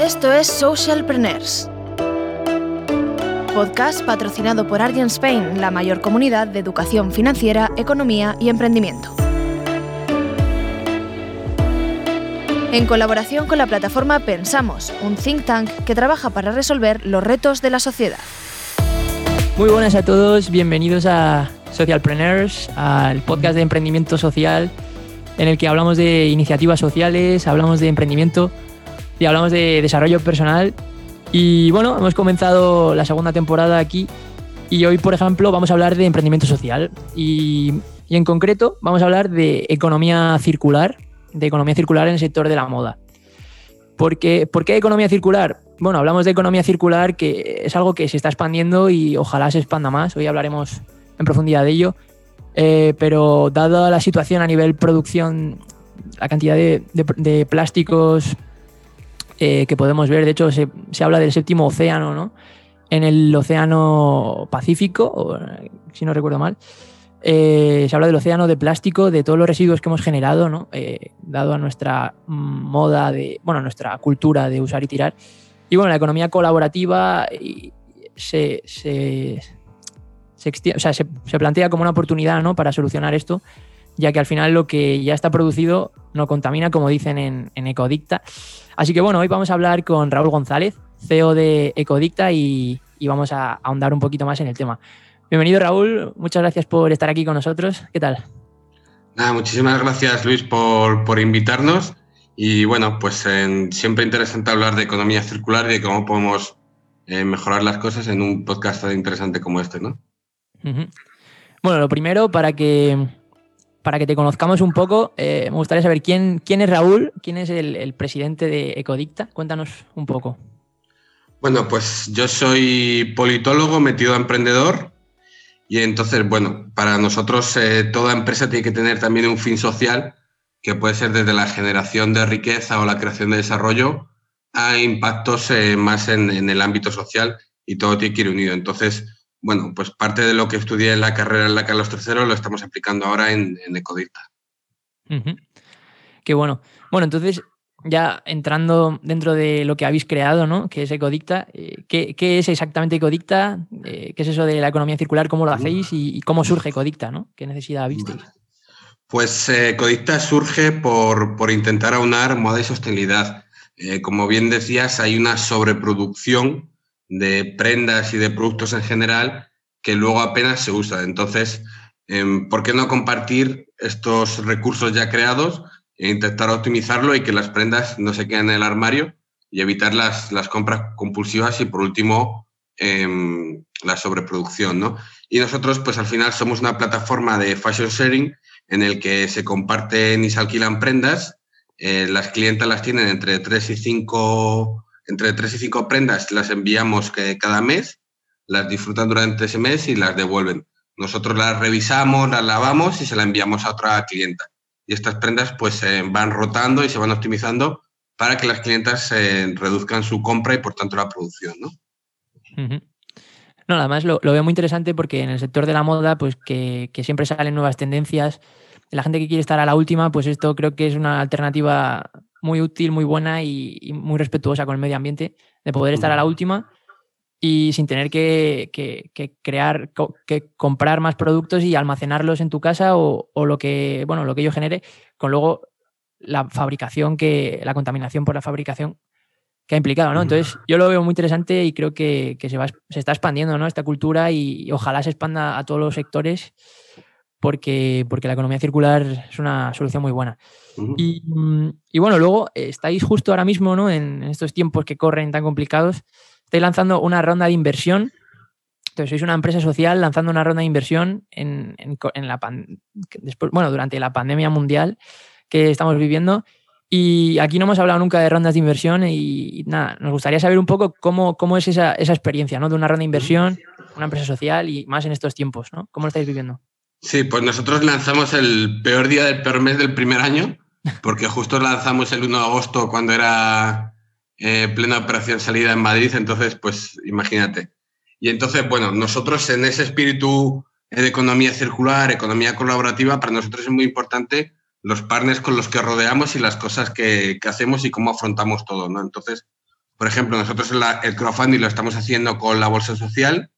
Esto es Socialpreneurs, podcast patrocinado por Argent Spain, la mayor comunidad de educación financiera, economía y emprendimiento. En colaboración con la plataforma Pensamos, un think tank que trabaja para resolver los retos de la sociedad. Muy buenas a todos, bienvenidos a Socialpreneurs, al podcast de emprendimiento social en el que hablamos de iniciativas sociales, hablamos de emprendimiento y hablamos de desarrollo personal. Y bueno, hemos comenzado la segunda temporada aquí y hoy, por ejemplo, vamos a hablar de emprendimiento social y, en concreto vamos a hablar de economía circular, de economía circular en el sector de la moda. ¿Por qué, ¿Por qué economía circular? Bueno, hablamos de economía circular, que es algo que se está expandiendo y ojalá se expanda más. Hoy hablaremos en profundidad de ello. Eh, pero dada la situación a nivel producción, la cantidad de, plásticos eh, que podemos ver, de hecho se, habla del séptimo océano, ¿no? En el océano Pacífico, si no recuerdo mal, eh, se habla del océano de plástico, de todos los residuos que hemos generado, ¿no? dado a nuestra moda, de, bueno, nuestra cultura de usar y tirar. Y bueno, la economía colaborativa se, se se, plantea como una oportunidad ¿no? para solucionar esto, ya que al final lo que ya está producido no contamina, como dicen en, Ecodicta. Así que bueno, hoy vamos a hablar con Raúl González, CEO de Ecodicta, y, vamos a ahondar un poquito más en el tema. Bienvenido Raúl, muchas gracias por estar aquí con nosotros. ¿Qué tal? Nada, muchísimas gracias Luis por, invitarnos. Y bueno, pues siempre interesante hablar de economía circular y de cómo podemos eh, mejorar las cosas en un podcast tan interesante como este, ¿no? Bueno, lo primero, para que, para que te conozcamos un poco, eh, me gustaría saber quién, es Raúl, quién es el, presidente de Ecodicta. Cuéntanos un poco. Bueno, pues yo soy politólogo metido a emprendedor y entonces, bueno, para nosotros eh, toda empresa tiene que tener también un fin social que puede ser desde la generación de riqueza o la creación de desarrollo a impactos eh, más en, en, el ámbito social y todo tiene que ir unido. Entonces, bueno, pues parte de lo que estudié en la carrera en la Carlos III lo estamos aplicando ahora en, en Ecodicta. Qué bueno. Bueno, entonces, ya entrando dentro de lo que habéis creado, ¿no? Que es Ecodicta, eh, ¿qué, es exactamente Ecodicta? Eh, ¿Qué es eso de la economía circular? ¿Cómo lo hacéis? Y, cómo surge Ecodicta, ¿no? ¿Qué necesidad visteis? Pues eh, Ecodicta surge por, por, intentar aunar moda y sostenibilidad. como bien decías, hay una sobreproducción de prendas y de productos en general que luego apenas se usa. Entonces, em, ¿por qué no compartir estos recursos ya creados e intentar optimizarlo y que las prendas no se queden en el armario y evitar las, las compras compulsivas y, por último, em, la sobreproducción? ¿no? Y nosotros, pues al final, somos una plataforma de fashion sharing en el que se comparten y se alquilan prendas. Eh, las clientas las tienen entre 3 y 5 entre tres y cinco prendas las enviamos cada mes, las disfrutan durante ese mes y las devuelven. Nosotros las revisamos, las lavamos y se las enviamos a otra clienta. Y estas prendas pues se van rotando y se van optimizando para que las clientas reduzcan su compra y por tanto la producción, ¿no? No, además lo, veo muy interesante porque en el sector de la moda, pues que, que, siempre salen nuevas tendencias. La gente que quiere estar a la última, pues esto creo que es una alternativa muy útil, muy buena y, muy respetuosa con el medio ambiente, de poder estar a la última y sin tener que, crear, que comprar más productos y almacenarlos en tu casa o, lo que, bueno, lo que ello genere, con luego la fabricación que, la contaminación por la fabricación que ha implicado, ¿no? Entonces, yo lo veo muy interesante y creo que, se, va, se está expandiendo, ¿no? Esta cultura y, ojalá se expanda a todos los sectores porque, porque la economía circular es una solución muy buena. Mm, y, bueno, luego eh, estáis justo ahora mismo, ¿no? En estos tiempos que corren tan complicados, estáis lanzando una ronda de inversión. Entonces, sois una empresa social lanzando una ronda de inversión en, la después, bueno, durante la pandemia mundial que estamos viviendo. Y aquí no hemos hablado nunca de rondas de inversión y, nada, nos gustaría saber un poco cómo, cómo es esa, esa, experiencia, ¿no? De una ronda de inversión, una empresa social y más en estos tiempos, ¿no? ¿Cómo lo estáis viviendo? Sí, pues nosotros lanzamos el peor día del peor mes del primer año, porque justo lanzamos el 1 de agosto cuando era eh, plena operación salida en Madrid, entonces, pues imagínate. Y entonces, bueno, nosotros en ese espíritu de economía circular, economía colaborativa, para nosotros es muy importante los partners con los que rodeamos y las cosas que, que hacemos y cómo afrontamos todo, ¿no? Entonces, Por ejemplo, nosotros el crowdfunding lo estamos haciendo con la Bolsa Social,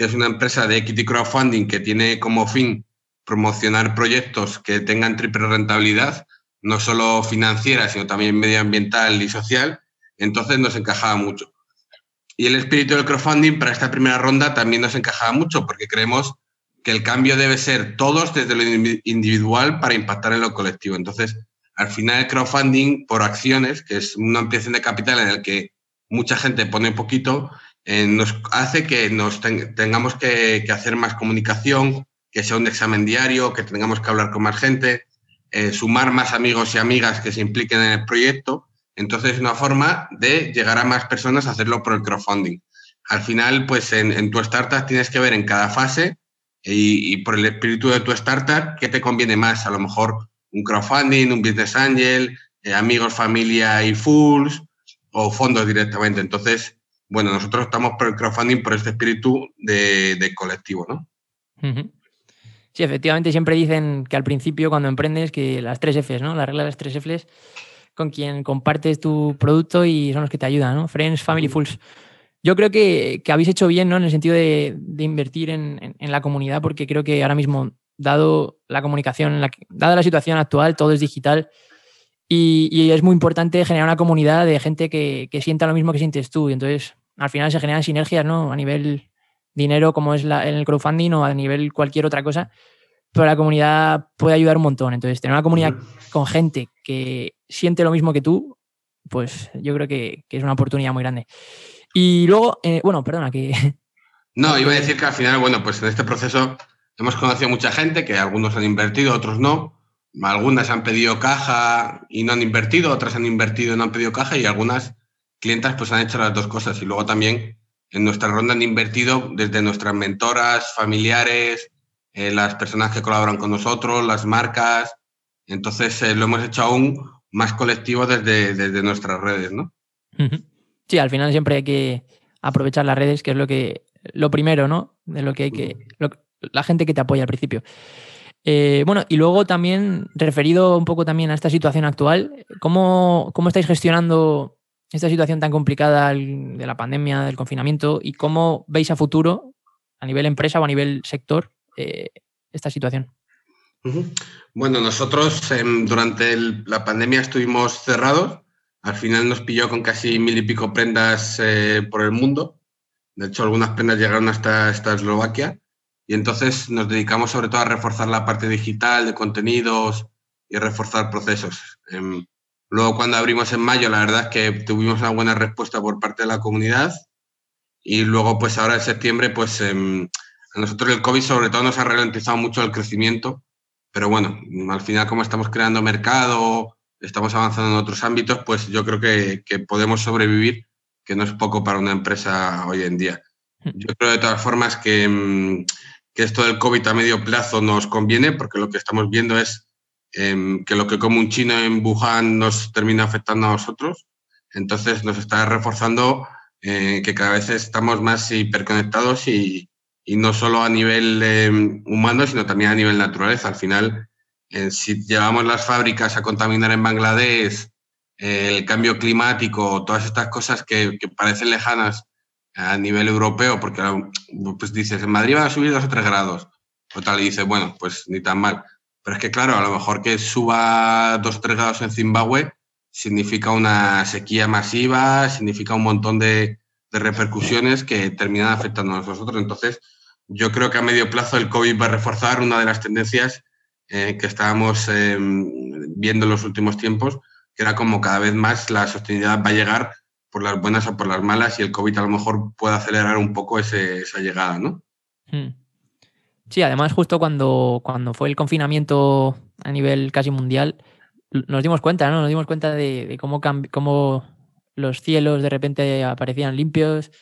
que es una empresa de equity crowdfunding que tiene como fin promocionar proyectos que tengan triple rentabilidad, no solo financiera, sino también medioambiental y social. Entonces nos encajaba mucho. Y el espíritu del crowdfunding para esta primera ronda también nos encajaba mucho porque creemos que el cambio debe ser todos desde lo individual para impactar en lo colectivo. Entonces, al final el crowdfunding por acciones, que es una ampliación de capital en el que mucha gente pone poquito, eh, nos hace que nos tengamos que, hacer más comunicación, que sea un examen diario, que tengamos que hablar con más gente, eh, sumar más amigos y amigas que se impliquen en el proyecto. Entonces, es una forma de llegar a más personas a hacerlo por el crowdfunding. Al final, pues en, tu startup tienes que ver en cada fase y, y, por el espíritu de tu startup qué te conviene más. A lo mejor un crowdfunding, un business angel, eh, amigos, familia y fools o fondos directamente. Entonces, bueno, nosotros estamos por el crowdfunding por este espíritu de, colectivo, ¿no? Sí, efectivamente, siempre dicen que al principio, cuando emprendes, que las tres Fs, ¿no? La regla de las tres Fs, con quien compartes tu producto y son los que te ayudan, ¿no? Friends, Family, Fools. Yo creo que, habéis hecho bien, ¿no? En el sentido de, invertir en, la comunidad, porque creo que ahora mismo dado la comunicación, la, dada la situación actual, todo es digital y, es muy importante generar una comunidad de gente que, sienta lo mismo que sientes tú. Y entonces, al final se generan sinergias, ¿no? A nivel dinero, como es la, en el crowdfunding o a nivel cualquier otra cosa, pero la comunidad puede ayudar un montón. Entonces, tener una comunidad con gente que siente lo mismo que tú, pues yo creo que, es una oportunidad muy grande. Y luego, eh, bueno, perdona, que... No, iba a decir que al final, bueno, pues en este proceso Hemos conocido mucha gente que algunos han invertido, otros no. Algunas han pedido caja y no han invertido, otras han invertido y no han pedido caja y algunas clientas pues han hecho las dos cosas. Y luego también en nuestra ronda han invertido desde nuestras mentoras, familiares, eh, las personas que colaboran con nosotros, las marcas. Entonces eh, lo hemos hecho aún más colectivo desde, desde nuestras redes, ¿no? Sí, al final siempre hay que aprovechar las redes, que es lo que lo primero, ¿no? De lo que hay que la gente que te apoya al principio. Eh, bueno, y luego también, referido un poco también a esta situación actual, ¿cómo, cómo estáis gestionando esta situación tan complicada de la pandemia, del confinamiento, y cómo veis a futuro, a nivel empresa o a nivel sector, eh, esta situación? Bueno, nosotros em, durante la pandemia estuvimos cerrados. Al final nos pilló con casi mil y pico prendas eh, por el mundo. De hecho, algunas prendas llegaron hasta, hasta Eslovaquia. Y entonces nos dedicamos sobre todo a reforzar la parte digital de contenidos y reforzar procesos. Em, luego cuando abrimos en mayo, la verdad es que tuvimos una buena respuesta por parte de la comunidad. Y luego, pues ahora en septiembre, pues em, a nosotros el COVID sobre todo nos ha ralentizado mucho el crecimiento. Pero bueno, al final como estamos creando mercado, estamos avanzando en otros ámbitos, pues yo creo que, que podemos sobrevivir, que no es poco para una empresa hoy en día. Hmm. Yo creo de todas formas que em, que esto del COVID a medio plazo nos conviene, porque lo que estamos viendo es em, que lo que come un chino en Wuhan nos termina afectando a nosotros. Entonces nos está reforzando eh, que cada vez estamos más hiperconectados y, y no solo a nivel em, humano, sino también a nivel naturaleza. Al final, eh, si llevamos las fábricas a contaminar en Bangladesh, eh, el cambio climático, todas estas cosas que, parecen lejanas a nivel europeo, porque pues dices, en Madrid va a subir dos o tres grados, o tal, y dices, bueno, pues ni tan mal. Pero es que, claro, a lo mejor que suba dos o tres grados en Zimbabue significa una sequía masiva, significa un montón de, repercusiones que terminan afectando a nosotros. Entonces, yo creo que a medio plazo el COVID va a reforzar una de las tendencias eh, que estábamos em, viendo en los últimos tiempos, que era como cada vez más la sostenibilidad va a llegar por las buenas o por las malas y el COVID a lo mejor puede acelerar un poco esa llegada, ¿no? Hmm. Sí, además justo cuando, cuando fue el confinamiento a nivel casi mundial, nos dimos cuenta, ¿no? Nos dimos cuenta de, cómo, cómo los cielos de repente aparecían limpios,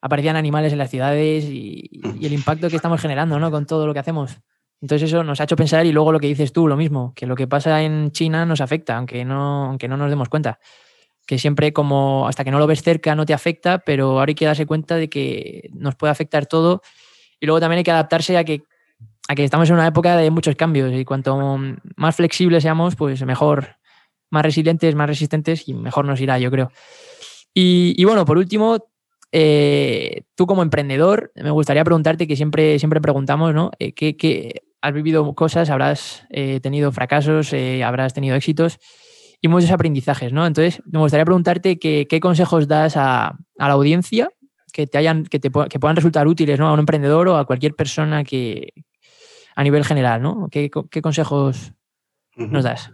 aparecían animales en las ciudades y, y, el impacto que estamos generando, ¿no? Con todo lo que hacemos. Entonces eso nos ha hecho pensar y luego lo que dices tú, lo mismo, que lo que pasa en China nos afecta, aunque no, aunque no nos demos cuenta que siempre como hasta que no lo ves cerca no te afecta, pero ahora hay que darse cuenta de que nos puede afectar todo y luego también hay que adaptarse a que, a que estamos en una época de muchos cambios y cuanto más flexibles seamos, pues mejor, más resilientes, más resistentes y mejor nos irá, yo creo. Y, bueno, por último, eh, tú como emprendedor, me gustaría preguntarte que siempre, siempre preguntamos, ¿no? Eh, ¿qué, has vivido cosas, habrás eh, tenido fracasos, habrás tenido éxitos y muchos aprendizajes, ¿no? Entonces, me gustaría preguntarte qué consejos das a, la audiencia que te hayan, que, te, que puedan resultar útiles, ¿no? A un emprendedor o a cualquier persona que a nivel general, ¿no? ¿Qué, consejos nos das?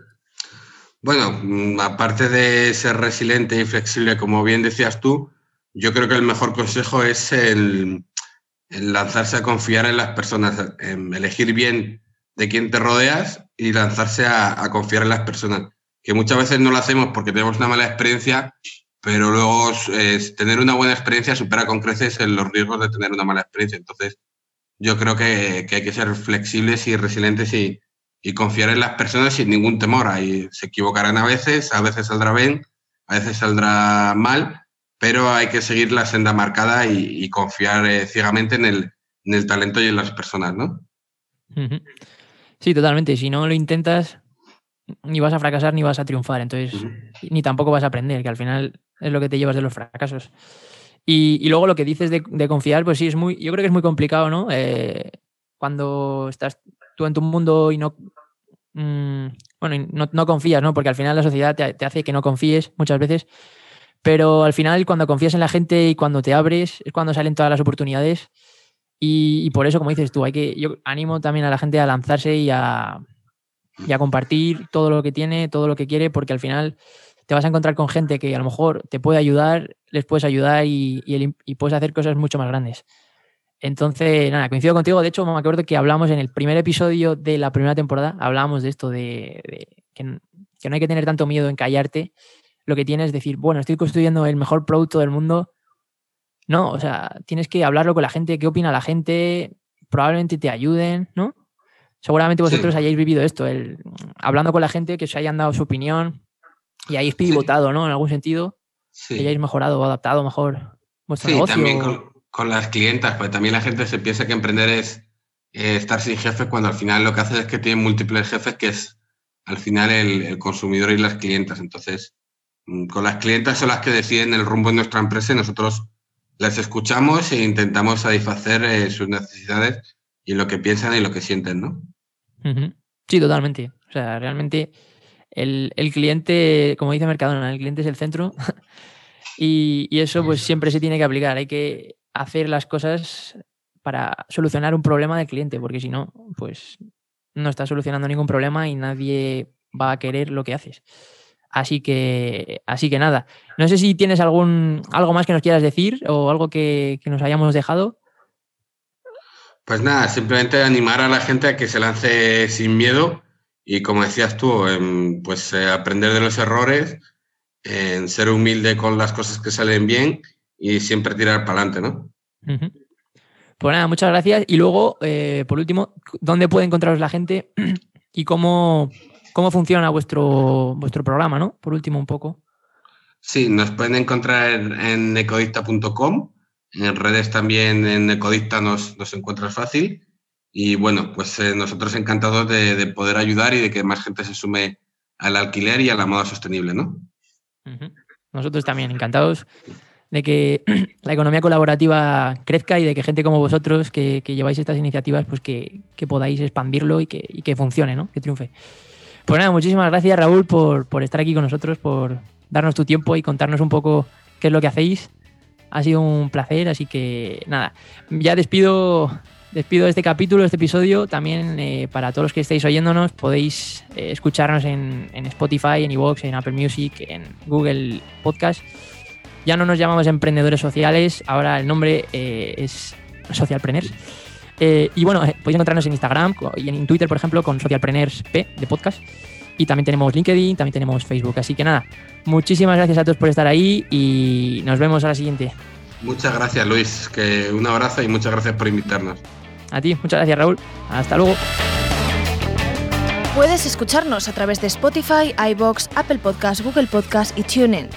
Bueno, mm, aparte de ser resiliente y flexible, como bien decías tú, yo creo que el mejor consejo es el, lanzarse a confiar en las personas, en elegir bien de quién te rodeas y lanzarse a, confiar en las personas. Que muchas veces no lo hacemos porque tenemos una mala experiencia, pero luego tener una buena experiencia supera con creces los riesgos de tener una mala experiencia. Entonces, yo creo que, hay que ser flexibles y resilientes y, y confiar en las personas sin ningún temor. Ahí se equivocarán a veces, a veces saldrá bien, a veces saldrá mal, pero hay que seguir la senda marcada y, confiar eh, ciegamente en el, en el, talento y en las personas, ¿no? Sí, totalmente. Si no lo intentas, ni vas a fracasar ni vas a triunfar. Entonces, ni tampoco vas a aprender, que al final es lo que te llevas de los fracasos. Y, luego lo que dices de, confiar, pues sí, es muy, yo creo que es muy complicado, ¿no? Eh, cuando estás tú en tu mundo y no, mm, bueno, no, confías, ¿no? Porque al final la sociedad te, hace que no confíes muchas veces, pero al final cuando confías en la gente y cuando te abres es cuando salen todas las oportunidades y, por eso, como dices tú, hay que, yo animo también a la gente a lanzarse y a, compartir todo lo que tiene, todo lo que quiere, porque al final te vas a encontrar con gente que a lo mejor te puede ayudar, les puedes ayudar y, y puedes hacer cosas mucho más grandes. Entonces, nada, coincido contigo. De hecho, me acuerdo que hablamos en el primer episodio de la primera temporada, hablábamos de esto, de, que, no hay que tener tanto miedo en callarte. Lo que tienes es decir, bueno, estoy construyendo el mejor producto del mundo. No, o sea, tienes que hablarlo con la gente, qué opina la gente, probablemente te ayuden, ¿no? Seguramente vosotros hayáis vivido esto, el, hablando con la gente, que os hayan dado su opinión y hayáis pivotado, ¿no? En algún sentido, que hayáis mejorado o adaptado mejor vuestro negocio. con las clientas, pues también la gente se piensa que emprender es eh, estar sin jefe cuando al final lo que hace es que tiene múltiples jefes, que es al final el, consumidor y las clientas. Entonces, mm, con las clientas son las que deciden el rumbo de nuestra empresa y nosotros las escuchamos e intentamos satisfacer eh, sus necesidades y lo que piensan y lo que sienten, ¿no? Sí, totalmente. O sea, realmente el, cliente, como dice Mercadona, el cliente es el centro y, y, eso pues siempre se tiene que aplicar. Hay que hacer las cosas para solucionar un problema del cliente, porque si no, pues no estás solucionando ningún problema y nadie va a querer lo que haces. Así que, así que nada. No sé si tienes algún algo más que nos quieras decir o algo que, nos hayamos dejado. Pues nada, simplemente animar a la gente a que se lance sin miedo y como decías tú, pues eh, aprender de los errores, en ser humilde con las cosas que salen bien y siempre tirar para adelante, ¿no? Pues nada, muchas gracias. Y luego, eh, por último, ¿dónde puede encontraros la gente y cómo, cómo funciona vuestro, vuestro programa, ¿no? Por último, un poco. Sí, nos pueden encontrar en ecodicta.com. En redes también en Ecodicta nos, nos encuentras fácil. Y bueno, pues eh, nosotros encantados de, poder ayudar y de que más gente se sume al alquiler y a la moda sostenible, ¿no? Nosotros también encantados de que la economía colaborativa crezca y de que gente como vosotros que, lleváis estas iniciativas, pues que, podáis expandirlo y que, funcione, ¿no? Que triunfe. Pues nada, muchísimas gracias Raúl por, estar aquí con nosotros, por darnos tu tiempo y contarnos un poco qué es lo que hacéis. Ha sido un placer, así que nada, ya despido, despido este capítulo, este episodio. También eh, para todos los que estéis oyéndonos, podéis eh, escucharnos en, en Spotify, en Evox, en Apple Music, en Google Podcast ya no nos llamamos emprendedores sociales, ahora el nombre eh, es Socialpreneurs. Y bueno, podéis encontrarnos en Instagram y en Twitter, por ejemplo, con Socialpreneurs P de podcast. Y también tenemos LinkedIn, también tenemos Facebook. Así que nada, muchísimas gracias a todos por estar ahí y nos vemos a la siguiente. Muchas gracias, Luis. Que un abrazo y muchas gracias por invitarnos. A ti, muchas gracias, Raúl. Hasta luego. Puedes escucharnos a través de Spotify, iBox, Apple Podcasts, Google Podcasts y TuneIn.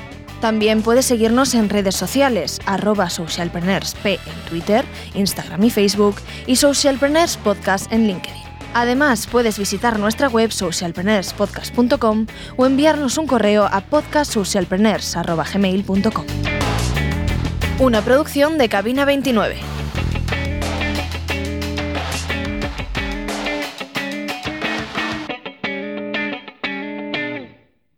También puedes seguirnos en redes sociales, arroba socialpreneursp en Twitter, Instagram y Facebook y Socialpreneurs Podcast en LinkedIn. Además, puedes visitar nuestra web socialpreneurspodcast.com o enviarnos un correo a podcastsocialpreneurs.gmail.com. Una producción de Cabina 29.